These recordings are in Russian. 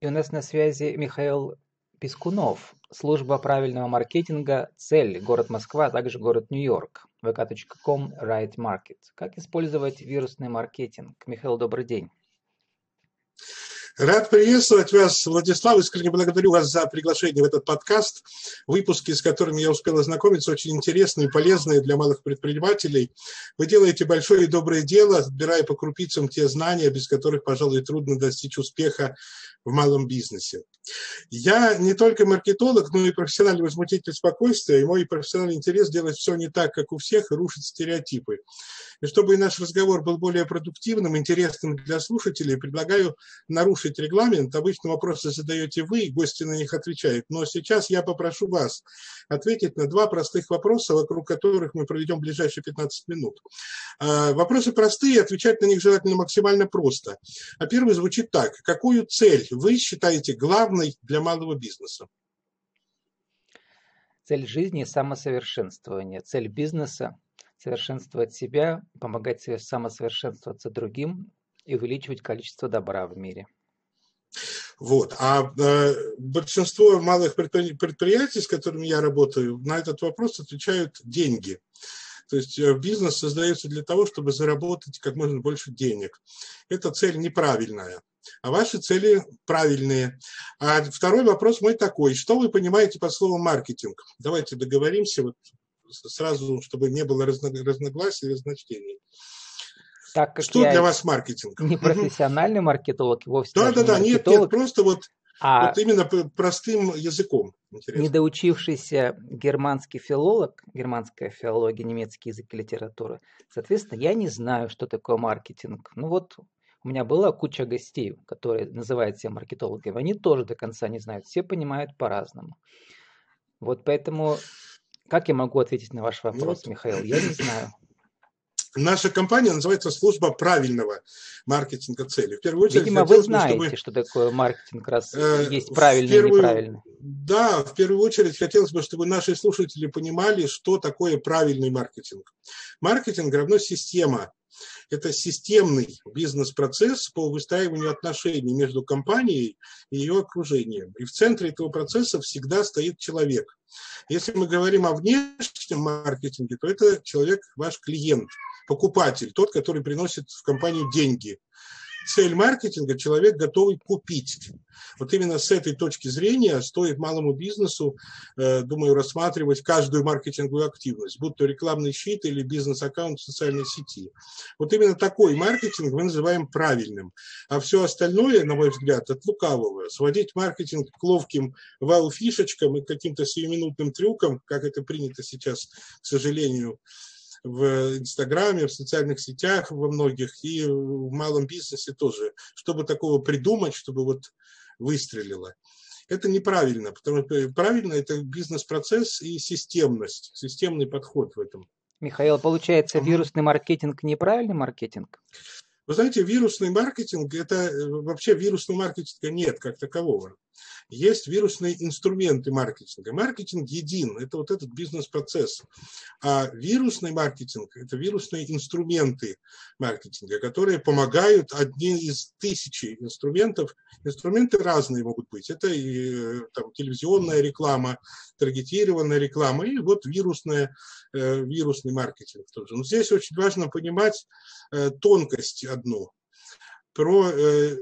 И у нас на связи Михаил Пискунов, служба правильного маркетинга «Цель», город Москва, а также город Нью-Йорк, vk.com, Right Market. Как использовать вирусный маркетинг? Михаил, добрый день. Рад приветствовать вас, Владислав. Искренне благодарю вас за приглашение в этот подкаст. Выпуски, с которыми я успел ознакомиться, очень интересные и полезные для малых предпринимателей. Вы делаете большое и доброе дело, отбирая по крупицам те знания, без которых, пожалуй, трудно достичь успеха в малом бизнесе. Я не только маркетолог, но и профессиональный возмутитель спокойствия, и мой профессиональный интерес делать все не так, как у всех, и рушить стереотипы. И чтобы наш разговор был более продуктивным, интересным для слушателей, предлагаю нарушить регламент. Обычно вопросы задаете вы, гости на них отвечают. Но сейчас я попрошу вас ответить на два простых вопроса, вокруг которых мы проведем ближайшие 15 минут. А, вопросы простые, отвечать на них желательно максимально просто. А первый звучит так. Какую цель вы считаете главной для малого бизнеса? Цель жизни – самосовершенствование. Цель бизнеса совершенствовать себя, помогать себе самосовершенствоваться другим и увеличивать количество добра в мире. Вот. А э, большинство малых предприятий, с которыми я работаю, на этот вопрос отвечают деньги. То есть э, бизнес создается для того, чтобы заработать как можно больше денег. Эта цель неправильная, а ваши цели правильные. А второй вопрос мой такой. Что вы понимаете под словом маркетинг? Давайте договоримся. Вот сразу, чтобы не было разногласий, разночтений. Так как Что для вас маркетинг? Не профессиональный маркетолог, вовсе Да, да, да, нет, нет, просто вот, а вот именно простым языком. Интересно. Недоучившийся германский филолог, германская филология, немецкий язык и литература, соответственно, я не знаю, что такое маркетинг. Ну вот у меня была куча гостей, которые называют себя маркетологами, они тоже до конца не знают, все понимают по-разному. Вот поэтому как я могу ответить на ваш вопрос, ну, Михаил? Я не знаю. Наша компания называется «Служба правильного маркетинга цели». В первую очередь, Видимо, вы знаете, бы, чтобы, что такое маркетинг, раз э, есть правильный первую, и неправильный. Да, в первую очередь хотелось бы, чтобы наши слушатели понимали, что такое правильный маркетинг. Маркетинг равно система. Это системный бизнес-процесс по выстраиванию отношений между компанией и ее окружением. И в центре этого процесса всегда стоит человек. Если мы говорим о внешнем маркетинге, то это человек, ваш клиент, покупатель, тот, который приносит в компанию деньги цель маркетинга – человек готовый купить. Вот именно с этой точки зрения стоит малому бизнесу, э, думаю, рассматривать каждую маркетинговую активность, будь то рекламный щит или бизнес-аккаунт в социальной сети. Вот именно такой маркетинг мы называем правильным. А все остальное, на мой взгляд, от лукавого. Сводить маркетинг к ловким вау-фишечкам и каким-то сиюминутным трюкам, как это принято сейчас, к сожалению, в Инстаграме, в социальных сетях во многих и в малом бизнесе тоже, чтобы такого придумать, чтобы вот выстрелило. Это неправильно, потому что правильно это бизнес-процесс и системность, системный подход в этом. Михаил, получается, вирусный маркетинг неправильный маркетинг? Вы знаете, вирусный маркетинг, это э, вообще вирусного маркетинга нет как такового есть вирусные инструменты маркетинга. Маркетинг един, это вот этот бизнес-процесс. А вирусный маркетинг – это вирусные инструменты маркетинга, которые помогают одни из тысячи инструментов. Инструменты разные могут быть. Это и там, телевизионная реклама, таргетированная реклама, и вот вирусная, э, вирусный маркетинг тоже. Но здесь очень важно понимать э, тонкость одну про э,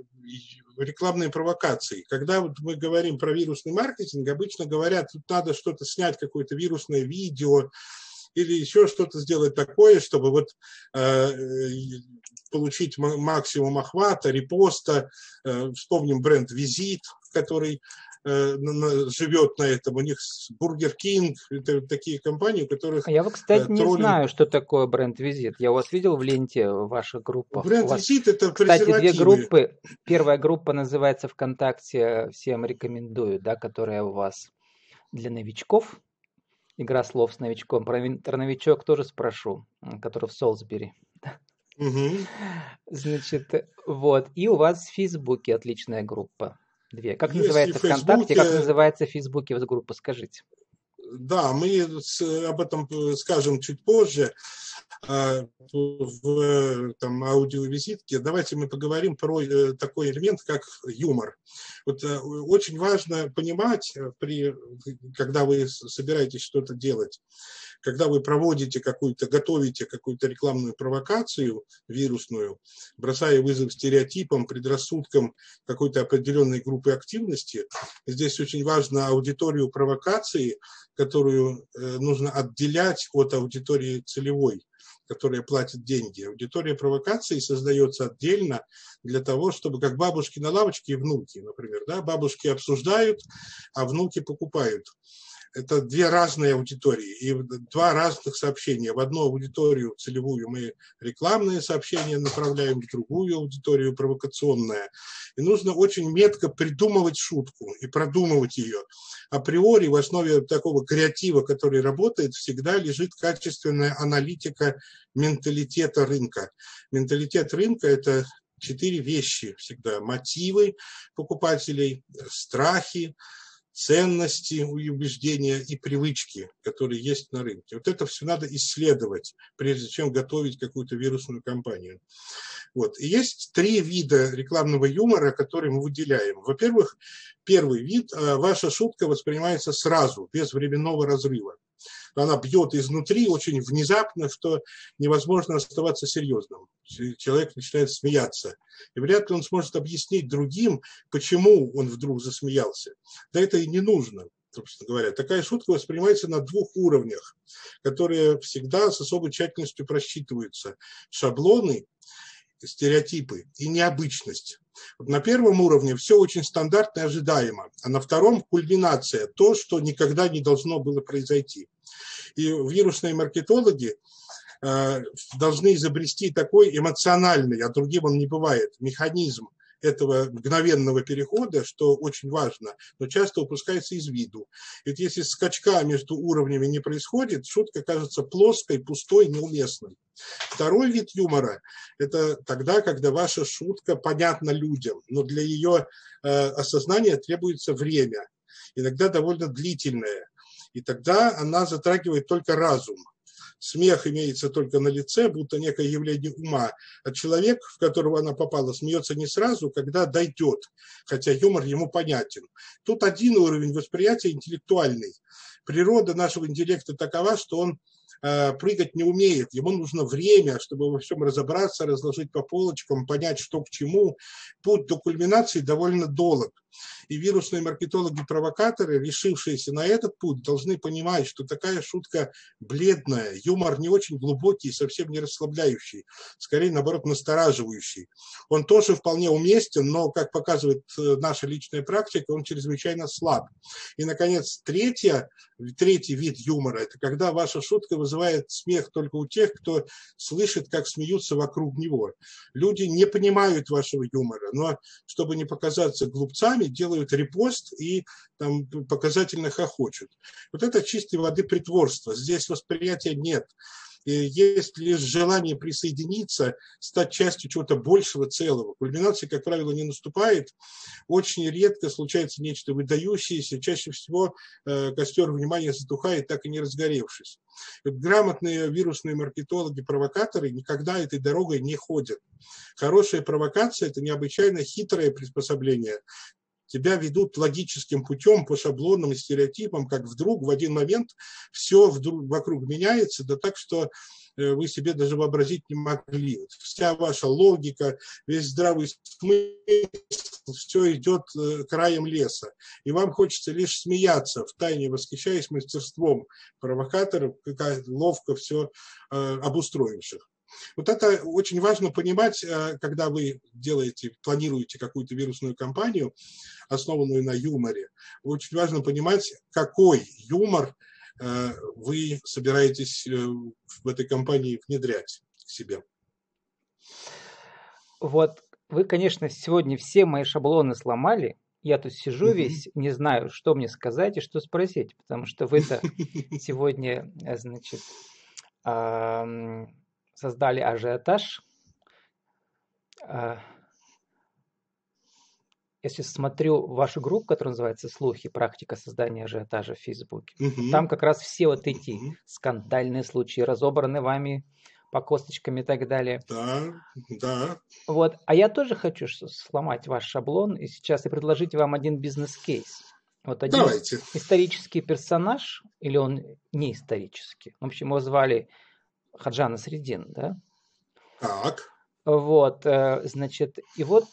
рекламные провокации. Когда вот мы говорим про вирусный маркетинг, обычно говорят, тут надо что-то снять, какое-то вирусное видео или еще что-то сделать такое, чтобы вот э, получить максимум охвата, репоста. Э, вспомним бренд «Визит», который Э, живет на этом. У них Бургер Кинг, это такие компании, у которых... А я, кстати, троллинг... не знаю, что такое бренд-визит. Я вас видел в ленте в ваших группах. Бренд-визит это Кстати, две группы. Первая группа называется ВКонтакте, всем рекомендую, да, которая у вас для новичков. Игра слов с новичком. Про, про новичок тоже спрошу, который в Солсбери. Угу. Значит, вот. И у вас в Фейсбуке отличная группа. Две. Как Есть называется ВКонтакте, как называется в Фейсбуке вот группа, скажите. да, мы об этом скажем чуть позже в там, аудиовизитке. Давайте мы поговорим про такой элемент, как юмор. Вот очень важно понимать, при, когда вы собираетесь что-то делать, когда вы проводите какую-то, готовите какую-то рекламную провокацию вирусную, бросая вызов стереотипам, предрассудкам какой-то определенной группы активности, здесь очень важно аудиторию провокации, которую э, нужно отделять от аудитории целевой которая платит деньги. Аудитория провокации создается отдельно для того, чтобы как бабушки на лавочке и внуки, например. Да? Бабушки обсуждают, а внуки покупают это две разные аудитории и два разных сообщения. В одну аудиторию целевую мы рекламные сообщения направляем, в другую аудиторию провокационное. И нужно очень метко придумывать шутку и продумывать ее. Априори в основе такого креатива, который работает, всегда лежит качественная аналитика менталитета рынка. Менталитет рынка – это четыре вещи всегда. Мотивы покупателей, страхи, ценности убеждения и привычки, которые есть на рынке. Вот это все надо исследовать, прежде чем готовить какую-то вирусную кампанию. Вот. И есть три вида рекламного юмора, которые мы выделяем. Во-первых, первый вид, а, ваша шутка воспринимается сразу, без временного разрыва она бьет изнутри очень внезапно, что невозможно оставаться серьезным. Человек начинает смеяться. И вряд ли он сможет объяснить другим, почему он вдруг засмеялся. Да это и не нужно собственно говоря. Такая шутка воспринимается на двух уровнях, которые всегда с особой тщательностью просчитываются. Шаблоны, стереотипы и необычность. Вот на первом уровне все очень стандартно и ожидаемо, а на втором кульминация, то, что никогда не должно было произойти. И вирусные маркетологи э, должны изобрести такой эмоциональный, а другим он не бывает, механизм этого мгновенного перехода, что очень важно, но часто упускается из виду. Ведь если скачка между уровнями не происходит, шутка кажется плоской, пустой, неуместной. Второй вид юмора – это тогда, когда ваша шутка понятна людям, но для ее э, осознания требуется время, иногда довольно длительное. И тогда она затрагивает только разум. Смех имеется только на лице, будто некое явление ума. А человек, в которого она попала, смеется не сразу, когда дойдет, хотя юмор ему понятен. Тут один уровень восприятия интеллектуальный. Природа нашего интеллекта такова, что он Э, прыгать не умеет, ему нужно время, чтобы во всем разобраться, разложить по полочкам, понять, что к чему. Путь до кульминации довольно долг. И вирусные маркетологи-провокаторы, решившиеся на этот путь, должны понимать, что такая шутка бледная, юмор не очень глубокий, совсем не расслабляющий, скорее, наоборот, настораживающий. Он тоже вполне уместен, но, как показывает э, наша личная практика, он чрезвычайно слаб. И, наконец, третья, третий вид юмора – это когда ваша шутка вызывает смех только у тех, кто слышит, как смеются вокруг него. Люди не понимают вашего юмора, но чтобы не показаться глупцами, делают репост и там показательно хохочут. Вот это чистой воды притворство. Здесь восприятия нет есть лишь желание присоединиться, стать частью чего-то большего целого. Кульминация, как правило, не наступает. Очень редко случается нечто выдающееся. Чаще всего э, костер внимания затухает, так и не разгоревшись. Грамотные вирусные маркетологи, провокаторы никогда этой дорогой не ходят. Хорошая провокация – это необычайно хитрое приспособление тебя ведут логическим путем по шаблонным стереотипам, как вдруг в один момент все вдруг вокруг меняется, да так, что э, вы себе даже вообразить не могли. Вся ваша логика, весь здравый смысл, все идет э, краем леса. И вам хочется лишь смеяться, в тайне восхищаясь мастерством провокаторов, как ловко все э, обустроивших. Вот это очень важно понимать, э, когда вы делаете, планируете какую-то вирусную кампанию, основанную на юморе. Очень важно понимать, какой юмор э, вы собираетесь э, в этой кампании внедрять к себе. Вот вы, конечно, сегодня все мои шаблоны сломали. Я тут сижу весь, не знаю, что мне сказать и что спросить, потому что вы-то сегодня, значит, создали ажиотаж. А, если смотрю вашу группу, которая называется «Слухи. Практика создания ажиотажа в Фейсбуке», угу. там как раз все вот эти угу. скандальные случаи разобраны вами по косточкам и так далее. Да, да. Вот. А я тоже хочу сломать ваш шаблон и сейчас и предложить вам один бизнес-кейс. Вот один Давайте. исторический персонаж, или он не исторический? В общем, его звали Хаджана Средин, да? Так. Вот, э, значит, и вот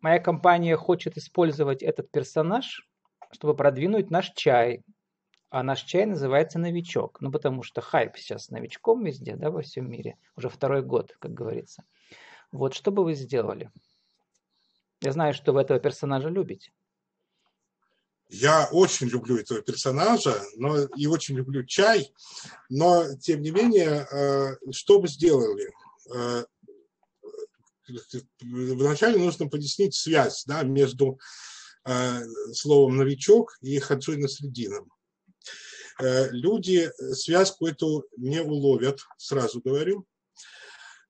моя компания хочет использовать этот персонаж, чтобы продвинуть наш чай. А наш чай называется «Новичок». Ну, потому что хайп сейчас новичком везде, да, во всем мире. Уже второй год, как говорится. Вот, что бы вы сделали? Я знаю, что вы этого персонажа любите. Я очень люблю этого персонажа, но и очень люблю чай, но тем не менее, э, что бы сделали? Э, вначале нужно пояснить связь да, между э, словом «новичок» и Хаджой Насредином. Люди связку эту не уловят, сразу говорю.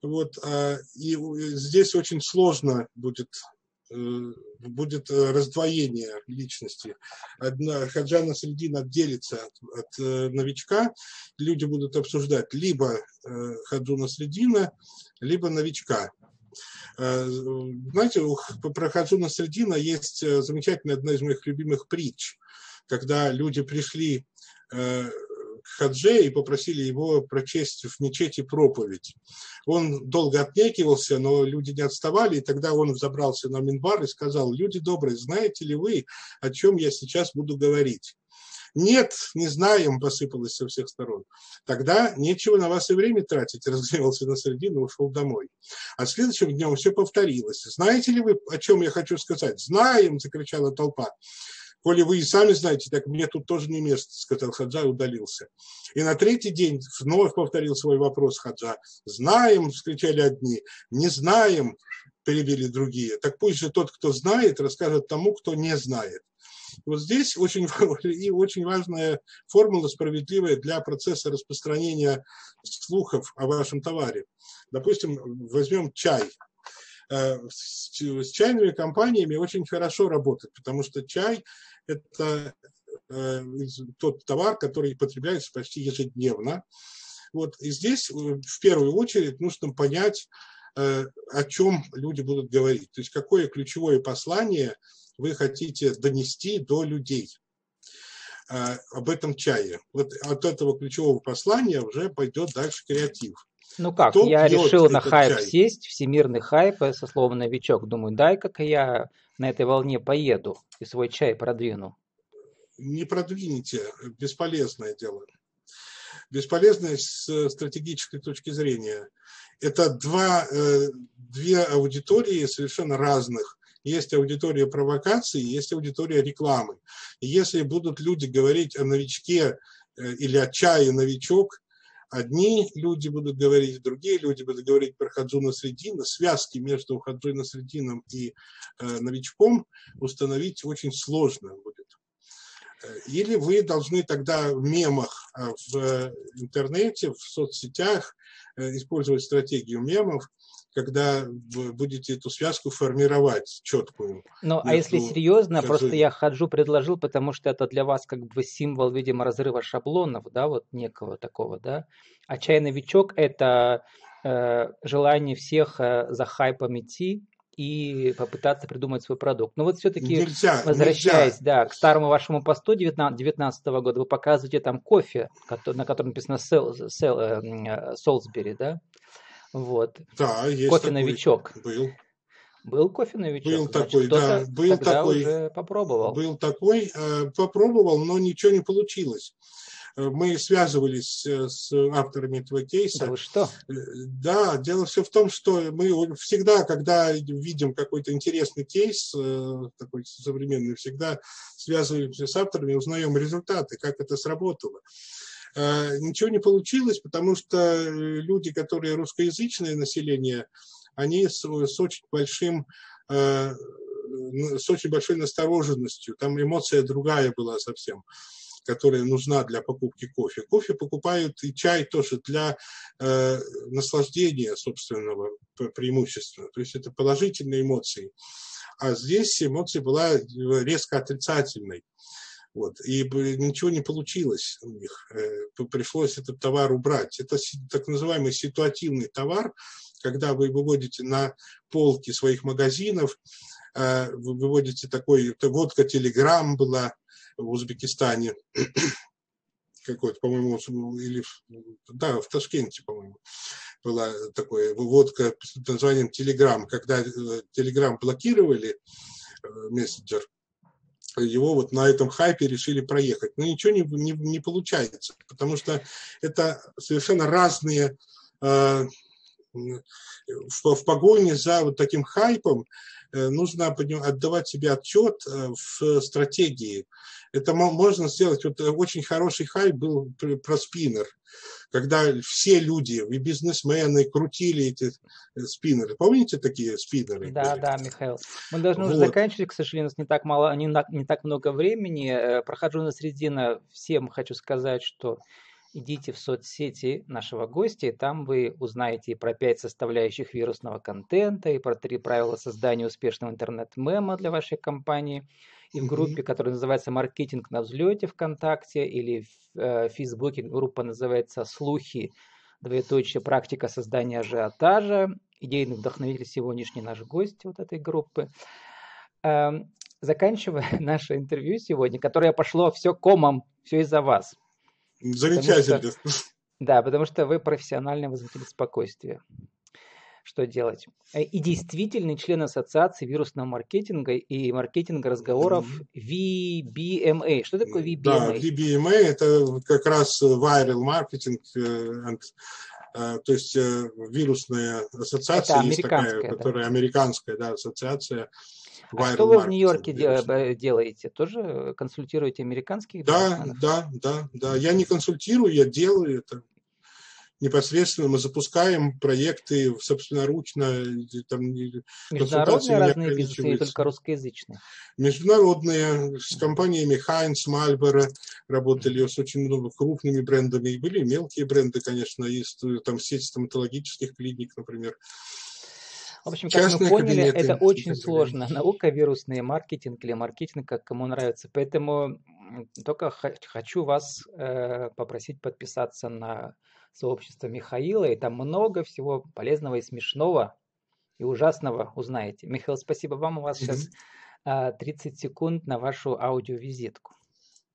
Вот, и здесь очень сложно будет будет э, раздвоение личности. Одна, Хаджана Средин отделится от, от э, новичка, люди будут обсуждать либо Хаджуна Средина, либо новичка. Знаете, про Хаджуна Средина есть замечательная одна из моих любимых притч, когда люди пришли Хадже и попросили его прочесть в мечети проповедь. Он долго отнекивался, но люди не отставали, и тогда он взобрался на Минбар и сказал, люди добрые, знаете ли вы, о чем я сейчас буду говорить? Нет, не знаем, посыпалось со всех сторон. Тогда нечего на вас и время тратить, разгневался на середину и ушел домой. А следующим днем все повторилось. Знаете ли вы, о чем я хочу сказать? Знаем, закричала толпа. Коли вы и сами знаете, так мне тут тоже не место, сказал Хаджа и удалился. И на третий день вновь повторил свой вопрос Хаджа. Знаем, вскричали одни, не знаем, перебили другие. Так пусть же тот, кто знает, расскажет тому, кто не знает. Вот здесь очень, и очень важная формула справедливая для процесса распространения слухов о вашем товаре. Допустим, возьмем чай. Э, с чайными компаниями очень хорошо работать, потому что чай – это э, тот товар, который потребляется почти ежедневно. Вот, и здесь э, в первую очередь нужно понять, о чем люди будут говорить. То есть какое ключевое послание вы хотите донести до людей об этом чае. Вот от этого ключевого послания уже пойдет дальше креатив. Ну как, Кто я решил на хайп чай? сесть, всемирный хайп, со словом новичок. Думаю, дай-ка я на этой волне поеду и свой чай продвину. Не продвинете, бесполезное дело. Бесполезное с стратегической точки зрения. Это два, э, две аудитории совершенно разных. Есть аудитория провокации, есть аудитория рекламы. И если будут люди говорить о новичке э, или о чае новичок, одни люди будут говорить, другие люди будут говорить про Хаджуна Средина, связки между Хаджуна Средином и э, новичком установить очень сложно будет. Э, или вы должны тогда в мемах э, в интернете, в соцсетях э, использовать стратегию мемов, когда вы будете эту связку формировать четкую. Ну, а если серьезно, скажи... просто я Хаджу предложил, потому что это для вас как бы символ, видимо, разрыва шаблонов, да, вот некого такого, да. А чай-новичок – это э, желание всех э, за хайпом идти, и попытаться придумать свой продукт. Но вот все-таки, нельзя, возвращаясь нельзя. Да, к старому вашему посту 2019 года, вы показываете там кофе, на котором написано Солсбери, да? Вот. Да, есть Кофе-новичок. Был. Был кофе-новичок? Был Значит, такой, да. Был такой. Уже попробовал. Был такой, э, попробовал, но ничего не получилось. Э, мы связывались э, с авторами этого кейса. Да вы что? Да, дело все в том, что мы всегда, когда видим какой-то интересный кейс, такой современный, всегда связываемся с авторами, узнаем результаты, как это сработало. Э, ничего не получилось, потому что э, люди, которые русскоязычное население, они с, с очень большим э, с очень большой настороженностью. Там эмоция другая была совсем которая нужна для покупки кофе. Кофе покупают и чай тоже для э, наслаждения собственного преимущества. То есть это положительные эмоции. А здесь эмоция была резко отрицательной. Вот. И ничего не получилось у них. Э, пришлось этот товар убрать. Это так называемый ситуативный товар, когда вы выводите на полки своих магазинов, э, вы выводите такой, водка Телеграм была в Узбекистане, какой-то, по-моему, или да, в Ташкенте, по-моему, была такая выводка под названием Телеграм, когда Телеграм блокировали, э, мессенджер, его вот на этом хайпе решили проехать. Но ничего не, не, не получается, потому что это совершенно разные э, в, в погоне за вот таким хайпом э, нужно отдавать себе отчет э, в стратегии. Это можно сделать. Вот очень хороший хайп был про спиннер когда все люди, и бизнесмены крутили эти э, спиннеры. Помните такие спиннеры? Да, были? да, Михаил. Мы должны вот. уже заканчивать, к сожалению, у нас не так мало, не, не так много времени. Э, прохожу на средина. Всем хочу сказать, что идите в соцсети нашего гостя, и там вы узнаете и про пять составляющих вирусного контента, и про три правила создания успешного интернет-мема для вашей компании – и в группе, которая называется «Маркетинг на взлете» ВКонтакте или в э, Фейсбуке группа называется «Слухи. Двоеточие. Практика создания ажиотажа». Идейный вдохновитель сегодняшний наш гость вот этой группы. Эм, заканчивая наше интервью сегодня, которое пошло все комом, все из-за вас. Замечательно. Что, да, потому что вы профессиональный возмутитель спокойствия что делать. Э, и действительный член Ассоциации вирусного маркетинга и маркетинга разговоров VBMA. Что такое VBMA? Да, VBMA это как раз viral marketing, э, э, то есть вирусная ассоциация это есть такая, да. которая американская да, ассоциация. А что вы в Нью-Йорке делаете? Тоже консультируете американских? Да, да, да, да. Я не консультирую, я делаю это непосредственно мы запускаем проекты собственноручно. Там, Международные разные бизнесы или только русскоязычные? Международные, с компаниями Heinz, Marlboro работали, с очень много крупными брендами. И были мелкие бренды, конечно, есть там сеть стоматологических клиник, например. В общем, как Частные мы поняли, это очень сложно. Наука, вирусный маркетинг или маркетинг, как кому нравится. Поэтому только хочу вас э, попросить подписаться на сообщество Михаила, и там много всего полезного и смешного, и ужасного узнаете. Михаил, спасибо вам. У вас mm-hmm. сейчас 30 секунд на вашу аудиовизитку.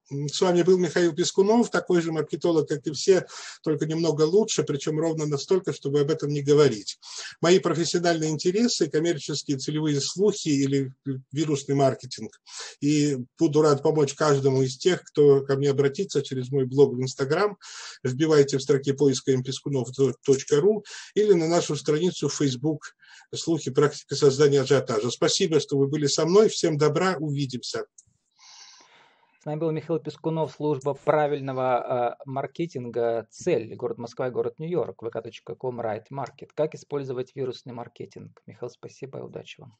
С вами был Михаил Пескунов, такой же маркетолог, как и все, только немного лучше, причем ровно настолько, чтобы об этом не говорить. Мои профессиональные интересы, коммерческие целевые слухи или вирусный маркетинг. И буду рад помочь каждому из тех, кто ко мне обратится через мой блог в Инстаграм. Вбивайте в строке поиска mpeskunov.ru или на нашу страницу в Facebook «Слухи. Практика создания ажиотажа». Спасибо, что вы были со мной. Всем добра. Увидимся нами был Михаил Пескунов, служба правильного э, маркетинга «Цель», город Москва и город Нью-Йорк, vk.com, right market. Как использовать вирусный маркетинг? Михаил, спасибо и удачи вам.